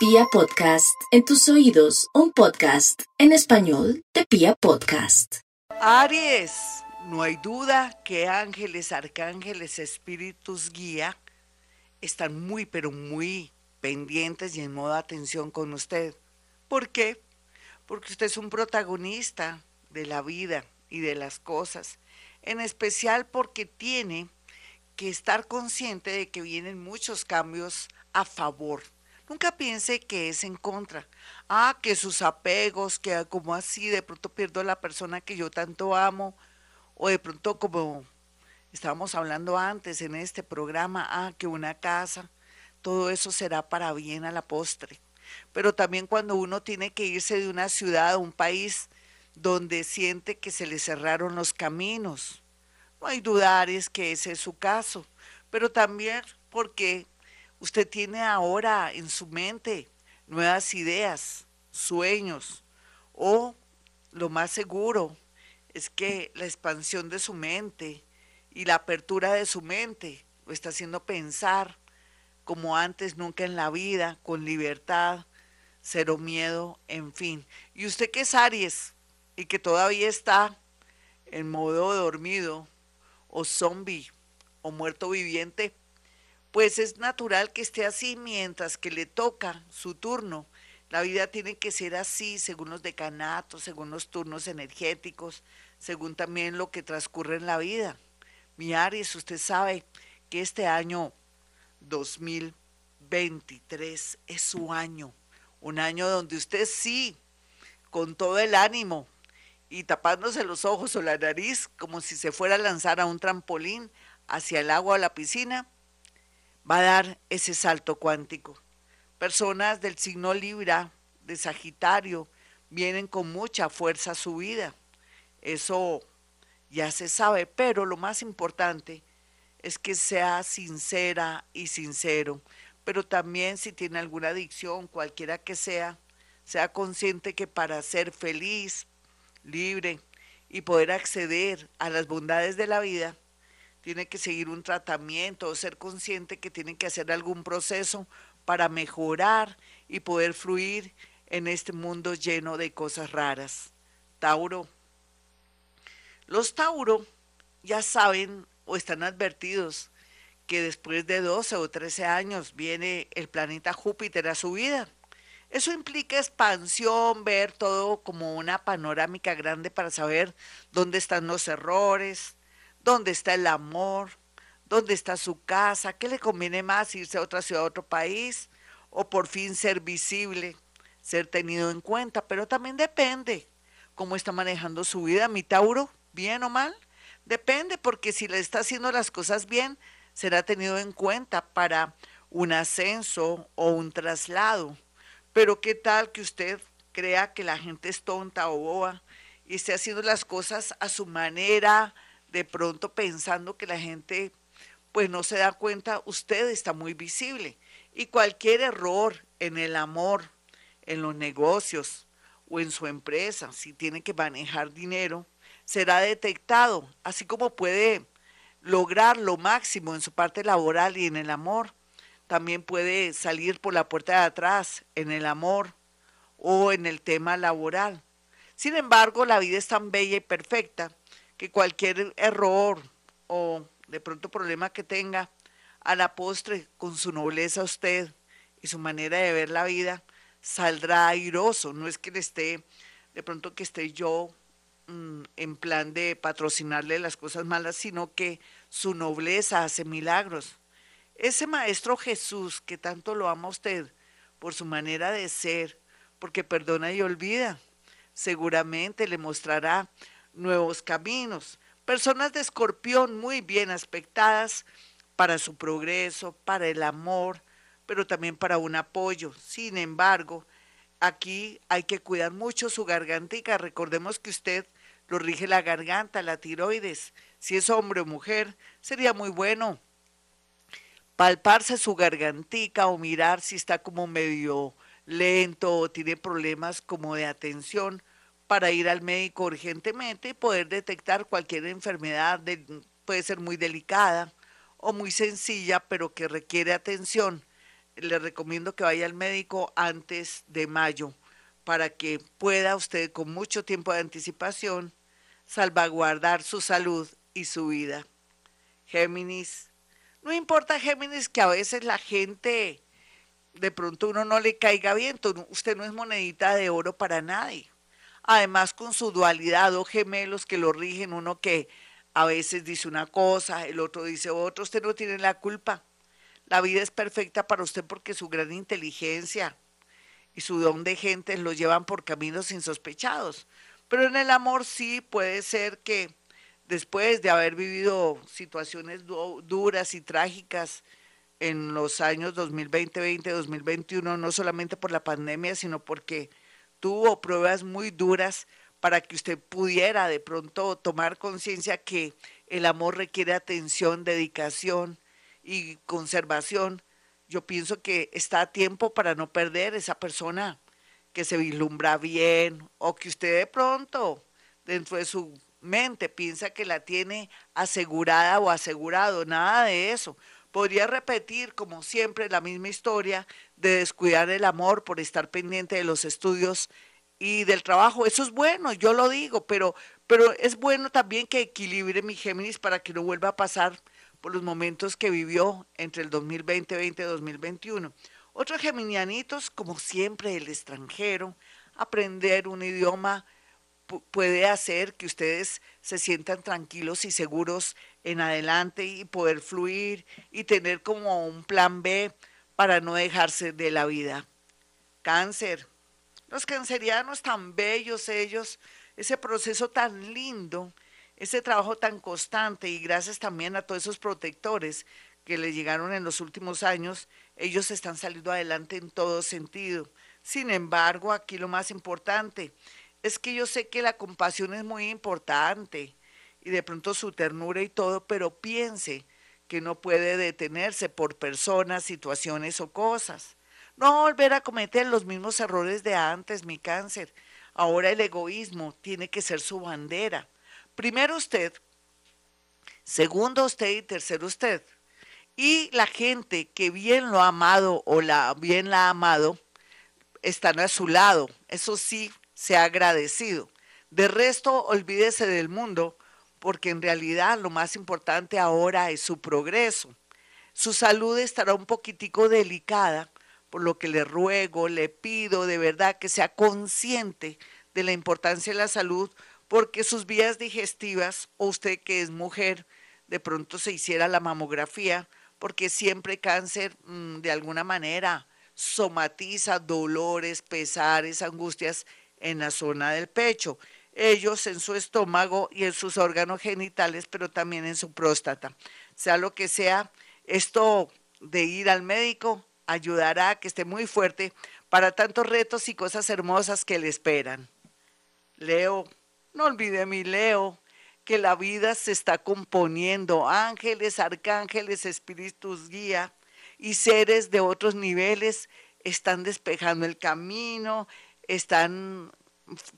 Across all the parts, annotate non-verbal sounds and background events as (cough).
Pia Podcast, en tus oídos, un podcast en español de Pia Podcast. Aries, no hay duda que ángeles, arcángeles, espíritus guía están muy, pero muy pendientes y en modo atención con usted. ¿Por qué? Porque usted es un protagonista de la vida y de las cosas, en especial porque tiene que estar consciente de que vienen muchos cambios a favor. Nunca piense que es en contra. Ah, que sus apegos, que como así, de pronto pierdo a la persona que yo tanto amo, o de pronto como estábamos hablando antes en este programa, ah, que una casa, todo eso será para bien a la postre. Pero también cuando uno tiene que irse de una ciudad a un país donde siente que se le cerraron los caminos, no hay dudar es que ese es su caso, pero también porque usted tiene ahora en su mente nuevas ideas, sueños, o lo más seguro es que la expansión de su mente y la apertura de su mente lo está haciendo pensar como antes nunca en la vida, con libertad, cero miedo, en fin. Y usted que es Aries y que todavía está en modo dormido, o zombie o muerto viviente, pues es natural que esté así mientras que le toca su turno. La vida tiene que ser así según los decanatos, según los turnos energéticos, según también lo que transcurre en la vida. Mi Aries, usted sabe que este año 2023 es su año, un año donde usted sí, con todo el ánimo, y tapándose los ojos o la nariz como si se fuera a lanzar a un trampolín hacia el agua o la piscina, va a dar ese salto cuántico. Personas del signo Libra, de Sagitario, vienen con mucha fuerza a su vida. Eso ya se sabe, pero lo más importante es que sea sincera y sincero. Pero también si tiene alguna adicción, cualquiera que sea, sea consciente que para ser feliz, libre y poder acceder a las bondades de la vida, tiene que seguir un tratamiento o ser consciente que tiene que hacer algún proceso para mejorar y poder fluir en este mundo lleno de cosas raras. Tauro. Los Tauro ya saben o están advertidos que después de 12 o 13 años viene el planeta Júpiter a su vida eso implica expansión, ver todo como una panorámica grande para saber dónde están los errores, dónde está el amor, dónde está su casa, qué le conviene más irse a otra ciudad, a otro país, o por fin ser visible, ser tenido en cuenta, pero también depende cómo está manejando su vida, mi Tauro, bien o mal, depende, porque si le está haciendo las cosas bien, será tenido en cuenta para un ascenso o un traslado. Pero qué tal que usted crea que la gente es tonta o boba y esté haciendo las cosas a su manera, de pronto pensando que la gente pues no se da cuenta, usted está muy visible. Y cualquier error en el amor, en los negocios o en su empresa, si tiene que manejar dinero, será detectado, así como puede lograr lo máximo en su parte laboral y en el amor también puede salir por la puerta de atrás en el amor o en el tema laboral. Sin embargo, la vida es tan bella y perfecta que cualquier error o de pronto problema que tenga, a la postre, con su nobleza usted y su manera de ver la vida, saldrá airoso. No es que le esté, de pronto que esté yo mm, en plan de patrocinarle las cosas malas, sino que su nobleza hace milagros. Ese Maestro Jesús que tanto lo ama a usted por su manera de ser, porque perdona y olvida, seguramente le mostrará nuevos caminos. Personas de escorpión muy bien aspectadas para su progreso, para el amor, pero también para un apoyo. Sin embargo, aquí hay que cuidar mucho su gargantica. Recordemos que usted lo rige la garganta, la tiroides. Si es hombre o mujer, sería muy bueno palparse su gargantica o mirar si está como medio lento o tiene problemas como de atención para ir al médico urgentemente y poder detectar cualquier enfermedad, puede ser muy delicada o muy sencilla, pero que requiere atención. le recomiendo que vaya al médico antes de mayo para que pueda usted con mucho tiempo de anticipación salvaguardar su salud y su vida. Géminis, no importa Géminis que a veces la gente de pronto uno no le caiga bien, usted no es monedita de oro para nadie. Además con su dualidad, dos gemelos que lo rigen, uno que a veces dice una cosa, el otro dice otra, usted no tiene la culpa. La vida es perfecta para usted porque su gran inteligencia y su don de gente lo llevan por caminos insospechados. Pero en el amor sí puede ser que después de haber vivido situaciones duras y trágicas en los años 2020, 2021, no solamente por la pandemia, sino porque tuvo pruebas muy duras para que usted pudiera de pronto tomar conciencia que el amor requiere atención, dedicación y conservación. Yo pienso que está a tiempo para no perder esa persona que se vislumbra bien o que usted de pronto dentro de su mente piensa que la tiene asegurada o asegurado. Nada de eso. Podría repetir, como siempre, la misma historia de descuidar el amor por estar pendiente de los estudios y del trabajo. Eso es bueno, yo lo digo, pero, pero es bueno también que equilibre mi Géminis para que no vuelva a pasar por los momentos que vivió entre el 2020 y 2021. Otros geminianitos, como siempre, el extranjero, aprender un idioma puede hacer que ustedes se sientan tranquilos y seguros en adelante y poder fluir y tener como un plan B para no dejarse de la vida. Cáncer. Los cancerianos tan bellos ellos, ese proceso tan lindo, ese trabajo tan constante y gracias también a todos esos protectores que le llegaron en los últimos años, ellos están saliendo adelante en todo sentido. Sin embargo, aquí lo más importante es que yo sé que la compasión es muy importante y de pronto su ternura y todo, pero piense que no puede detenerse por personas, situaciones o cosas. No volver a cometer los mismos errores de antes, mi cáncer. Ahora el egoísmo tiene que ser su bandera. Primero usted, segundo usted y tercero usted. Y la gente que bien lo ha amado o la bien la ha amado, están a su lado. Eso sí, se ha agradecido. De resto, olvídese del mundo porque en realidad lo más importante ahora es su progreso. Su salud estará un poquitico delicada, por lo que le ruego, le pido de verdad que sea consciente de la importancia de la salud, porque sus vías digestivas, o usted que es mujer, de pronto se hiciera la mamografía, porque siempre cáncer mm, de alguna manera somatiza dolores, pesares, angustias en la zona del pecho ellos en su estómago y en sus órganos genitales, pero también en su próstata. Sea lo que sea, esto de ir al médico ayudará a que esté muy fuerte para tantos retos y cosas hermosas que le esperan. Leo, no olvide mi Leo, que la vida se está componiendo, ángeles, arcángeles, espíritus guía y seres de otros niveles están despejando el camino, están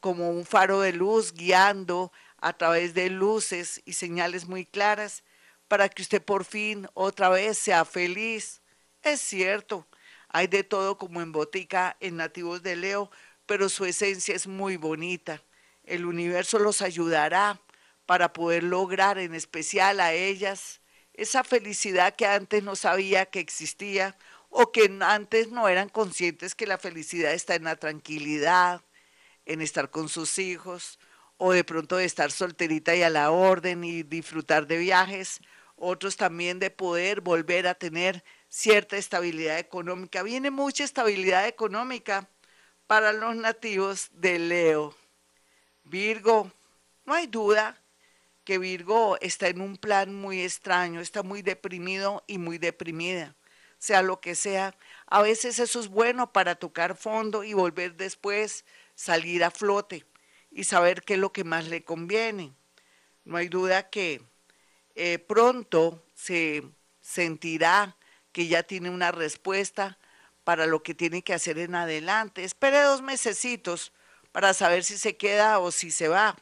como un faro de luz guiando a través de luces y señales muy claras para que usted por fin otra vez sea feliz. Es cierto, hay de todo como en botica en nativos de Leo, pero su esencia es muy bonita. El universo los ayudará para poder lograr en especial a ellas esa felicidad que antes no sabía que existía o que antes no eran conscientes que la felicidad está en la tranquilidad, en estar con sus hijos o de pronto de estar solterita y a la orden y disfrutar de viajes, otros también de poder volver a tener cierta estabilidad económica. Viene mucha estabilidad económica para los nativos de Leo. Virgo, no hay duda que Virgo está en un plan muy extraño, está muy deprimido y muy deprimida, sea lo que sea. A veces eso es bueno para tocar fondo y volver después salir a flote y saber qué es lo que más le conviene. No hay duda que eh, pronto se sentirá que ya tiene una respuesta para lo que tiene que hacer en adelante. Espere dos mesecitos para saber si se queda o si se va.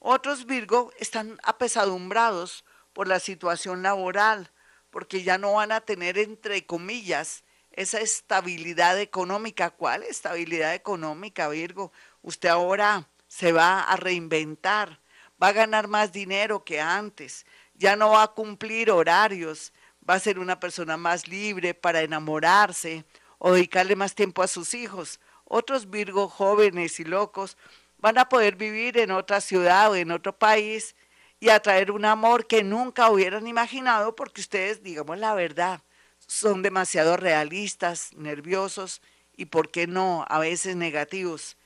Otros Virgo están apesadumbrados por la situación laboral, porque ya no van a tener, entre comillas, esa estabilidad económica. ¿Cuál estabilidad económica, Virgo? Usted ahora se va a reinventar, va a ganar más dinero que antes, ya no va a cumplir horarios, va a ser una persona más libre para enamorarse o dedicarle más tiempo a sus hijos. Otros Virgo jóvenes y locos van a poder vivir en otra ciudad o en otro país y atraer un amor que nunca hubieran imaginado porque ustedes, digamos la verdad, son demasiado realistas, nerviosos y, ¿por qué no?, a veces negativos.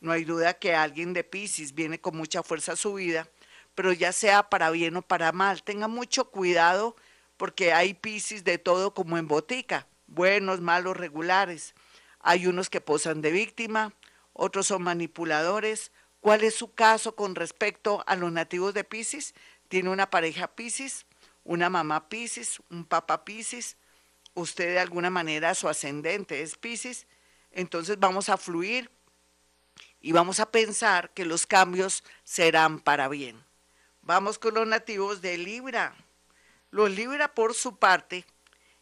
No hay duda que alguien de Pisces viene con mucha fuerza a su vida, pero ya sea para bien o para mal, tenga mucho cuidado porque hay Pisces de todo como en botica, buenos, malos, regulares. Hay unos que posan de víctima, otros son manipuladores, ¿Cuál es su caso con respecto a los nativos de Pisces? Tiene una pareja Pisces, una mamá Pisces, un papá Pisces, usted de alguna manera su ascendente es Pisces, entonces vamos a fluir y vamos a pensar que los cambios serán para bien. Vamos con los nativos de Libra. Los Libra por su parte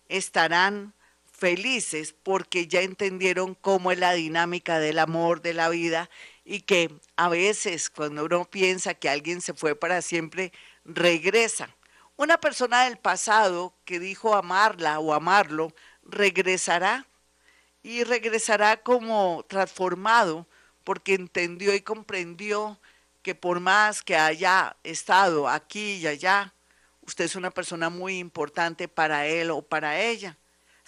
estarán felices porque ya entendieron cómo es la dinámica del amor, de la vida y que a veces cuando uno piensa que alguien se fue para siempre, regresa. Una persona del pasado que dijo amarla o amarlo, regresará y regresará como transformado porque entendió y comprendió que por más que haya estado aquí y allá, usted es una persona muy importante para él o para ella.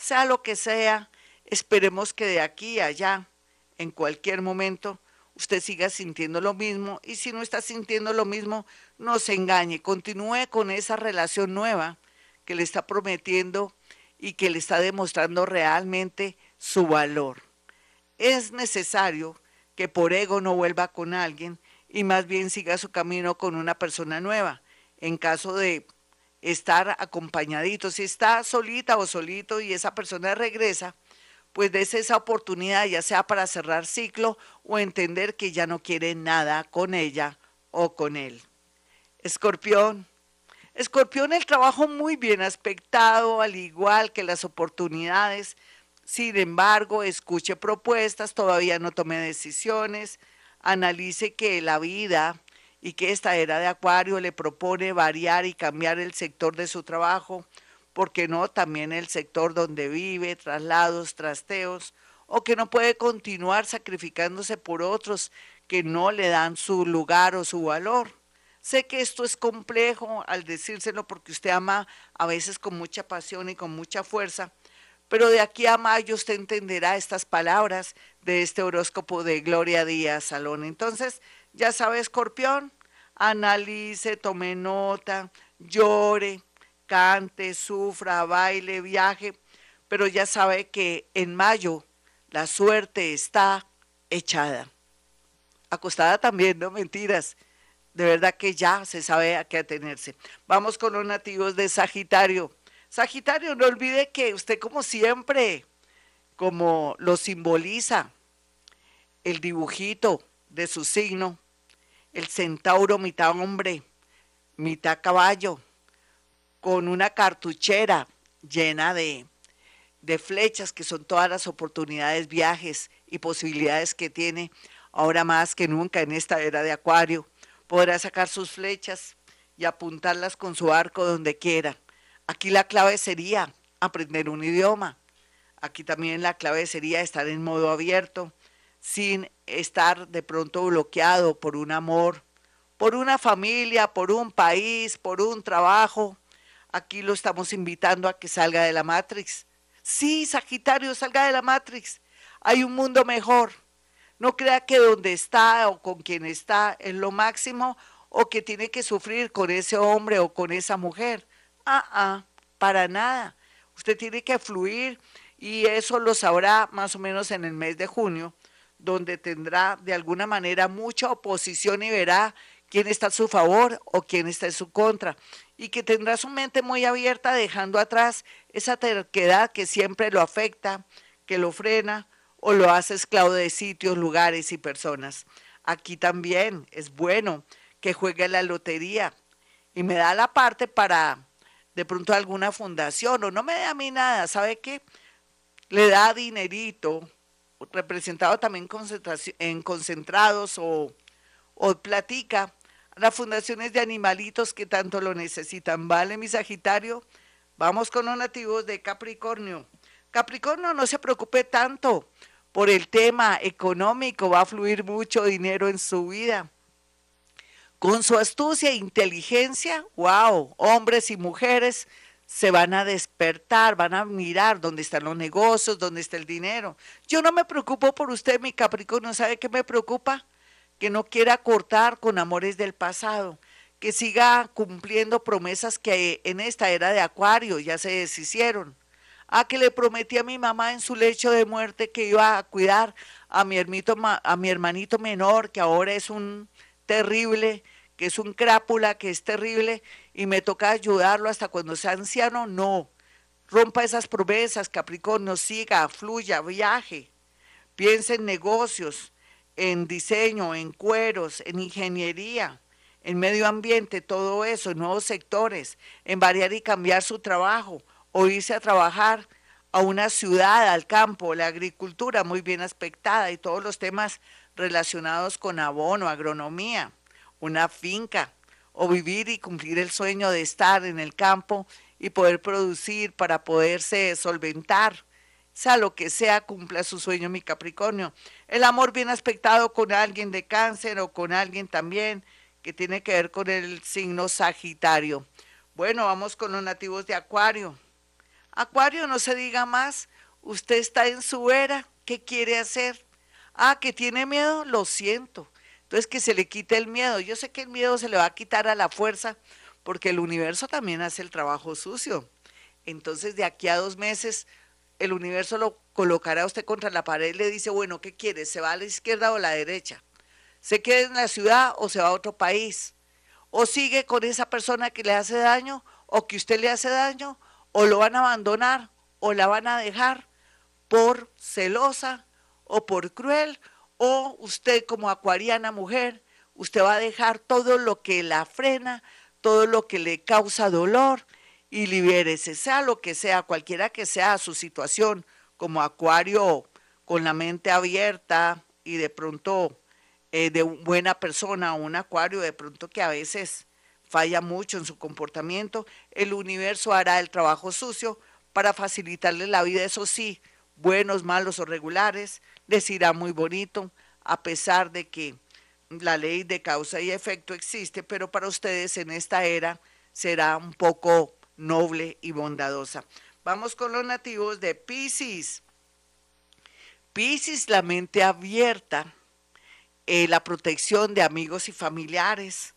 Sea lo que sea, esperemos que de aquí a allá, en cualquier momento, usted siga sintiendo lo mismo y si no está sintiendo lo mismo, no se engañe, continúe con esa relación nueva que le está prometiendo y que le está demostrando realmente su valor. Es necesario que por ego no vuelva con alguien y más bien siga su camino con una persona nueva. En caso de estar acompañadito, si está solita o solito y esa persona regresa, pues des esa oportunidad, ya sea para cerrar ciclo o entender que ya no quiere nada con ella o con él. Escorpión. Escorpión, el trabajo muy bien aspectado, al igual que las oportunidades. Sin embargo, escuche propuestas, todavía no tome decisiones, analice que la vida y que esta era de Acuario le propone variar y cambiar el sector de su trabajo ¿por qué no? También el sector donde vive, traslados, trasteos, o que no puede continuar sacrificándose por otros que no le dan su lugar o su valor. Sé que esto es complejo al decírselo porque usted ama a veces con mucha pasión y con mucha fuerza, pero de aquí a mayo usted entenderá estas palabras de este horóscopo de Gloria Díaz Salón. Entonces, ya sabe, escorpión, analice, tome nota, llore, cante, sufra, baile, viaje, pero ya sabe que en mayo la suerte está echada. Acostada también, no mentiras. De verdad que ya se sabe a qué atenerse. Vamos con los nativos de Sagitario. Sagitario, no olvide que usted como siempre, como lo simboliza el dibujito de su signo, el centauro mitad hombre, mitad caballo, con una cartuchera llena de, de flechas, que son todas las oportunidades, viajes y posibilidades que tiene ahora más que nunca en esta era de Acuario. Podrá sacar sus flechas y apuntarlas con su arco donde quiera. Aquí la clave sería aprender un idioma. Aquí también la clave sería estar en modo abierto, sin estar de pronto bloqueado por un amor, por una familia, por un país, por un trabajo, Aquí lo estamos invitando a que salga de la Matrix. Sí, Sagitario, salga de la Matrix. Hay un mundo mejor. No crea que donde está o con quien está es lo máximo o que tiene que sufrir con ese hombre o con esa mujer. Ah, ah, para nada. Usted tiene que fluir y eso lo sabrá más o menos en el mes de junio, donde tendrá de alguna manera mucha oposición y verá quién está a su favor o quién está en su contra y que tendrá su mente muy abierta dejando atrás esa terquedad que siempre lo afecta, que lo frena o lo hace esclavo de sitios, lugares y personas. Aquí también es bueno que juegue la lotería y me da la parte para de pronto alguna fundación o no me da a mí nada, ¿sabe qué? le da dinerito, representado también en concentrados o, o platica a las fundaciones de animalitos que tanto lo necesitan. ¿Vale, mi Sagitario? Vamos con los nativos de Capricornio. Capricornio, no se preocupe tanto por el tema económico, va a fluir mucho dinero en su vida. Con su astucia e inteligencia, wow, hombres y mujeres se van a despertar, van a mirar dónde están los negocios, dónde está el dinero. Yo no me preocupo por usted, mi Capricornio, ¿sabe qué me preocupa? Que no quiera cortar con amores del pasado, que siga cumpliendo promesas que en esta era de Acuario ya se deshicieron a que le prometí a mi mamá en su lecho de muerte que iba a cuidar a mi, hermito, a mi hermanito menor, que ahora es un terrible, que es un crápula, que es terrible, y me toca ayudarlo hasta cuando sea anciano, no. Rompa esas promesas, Capricornio, siga, fluya, viaje, piense en negocios, en diseño, en cueros, en ingeniería, en medio ambiente, todo eso, en nuevos sectores, en variar y cambiar su trabajo o irse a trabajar a una ciudad, al campo, la agricultura muy bien aspectada y todos los temas relacionados con abono, agronomía, una finca, o vivir y cumplir el sueño de estar en el campo y poder producir para poderse solventar. Sea lo que sea, cumpla su sueño, mi Capricornio. El amor bien aspectado con alguien de cáncer o con alguien también que tiene que ver con el signo Sagitario. Bueno, vamos con los nativos de Acuario. Acuario, no se diga más, usted está en su era, ¿qué quiere hacer? Ah, que tiene miedo, lo siento. Entonces que se le quite el miedo. Yo sé que el miedo se le va a quitar a la fuerza porque el universo también hace el trabajo sucio. Entonces de aquí a dos meses el universo lo colocará a usted contra la pared y le dice, bueno, ¿qué quiere? ¿Se va a la izquierda o a la derecha? ¿Se queda en la ciudad o se va a otro país? ¿O sigue con esa persona que le hace daño o que usted le hace daño? o lo van a abandonar o la van a dejar por celosa o por cruel o usted como acuariana mujer, usted va a dejar todo lo que la frena, todo lo que le causa dolor y libérese, sea lo que sea, cualquiera que sea su situación, como acuario con la mente abierta y de pronto eh, de buena persona, un acuario de pronto que a veces falla mucho en su comportamiento, el universo hará el trabajo sucio para facilitarle la vida, eso sí, buenos, malos o regulares, les irá muy bonito, a pesar de que la ley de causa y efecto existe, pero para ustedes en esta era será un poco noble y bondadosa. Vamos con los nativos de Pisces. Pisces, la mente abierta, eh, la protección de amigos y familiares,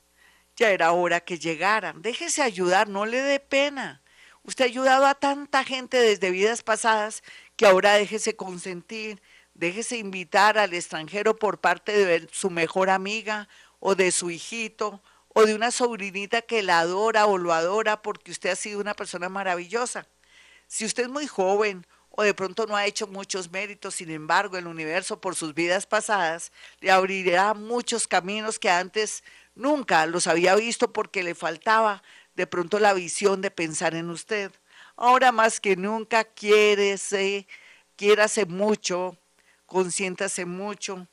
ya era hora que llegaran. Déjese ayudar, no le dé pena. Usted ha ayudado a tanta gente desde vidas pasadas que ahora déjese consentir, déjese invitar al extranjero por parte de su mejor amiga o de su hijito o de una sobrinita que la adora o lo adora porque usted ha sido una persona maravillosa. Si usted es muy joven o de pronto no ha hecho muchos méritos, sin embargo el universo por sus vidas pasadas le abrirá muchos caminos que antes Nunca los había visto porque le faltaba de pronto la visión de pensar en usted. Ahora más que nunca quiérese, quiérase mucho, consiéntase mucho,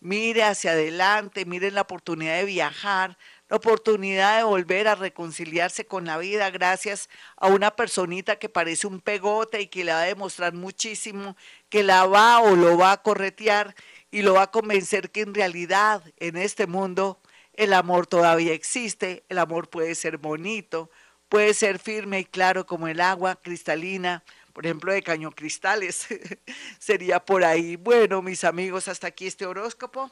mire hacia adelante, mire la oportunidad de viajar, la oportunidad de volver a reconciliarse con la vida gracias a una personita que parece un pegote y que le va a demostrar muchísimo, que la va o lo va a corretear y lo va a convencer que en realidad en este mundo el amor todavía existe, el amor puede ser bonito, puede ser firme y claro como el agua cristalina, por ejemplo, de caño cristales. (laughs) Sería por ahí. Bueno, mis amigos, hasta aquí este horóscopo.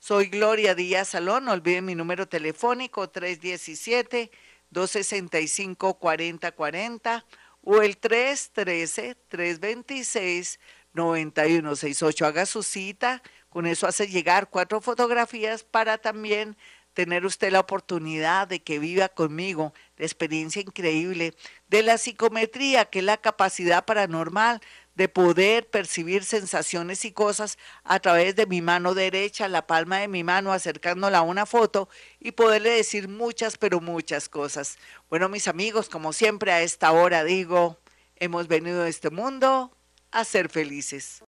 Soy Gloria Díaz Salón. No olviden mi número telefónico 317-265-4040 o el 313-326-9168. Haga su cita. Con eso hace llegar cuatro fotografías para también tener usted la oportunidad de que viva conmigo la experiencia increíble de la psicometría, que es la capacidad paranormal de poder percibir sensaciones y cosas a través de mi mano derecha, la palma de mi mano, acercándola a una foto y poderle decir muchas, pero muchas cosas. Bueno, mis amigos, como siempre a esta hora digo, hemos venido a este mundo a ser felices.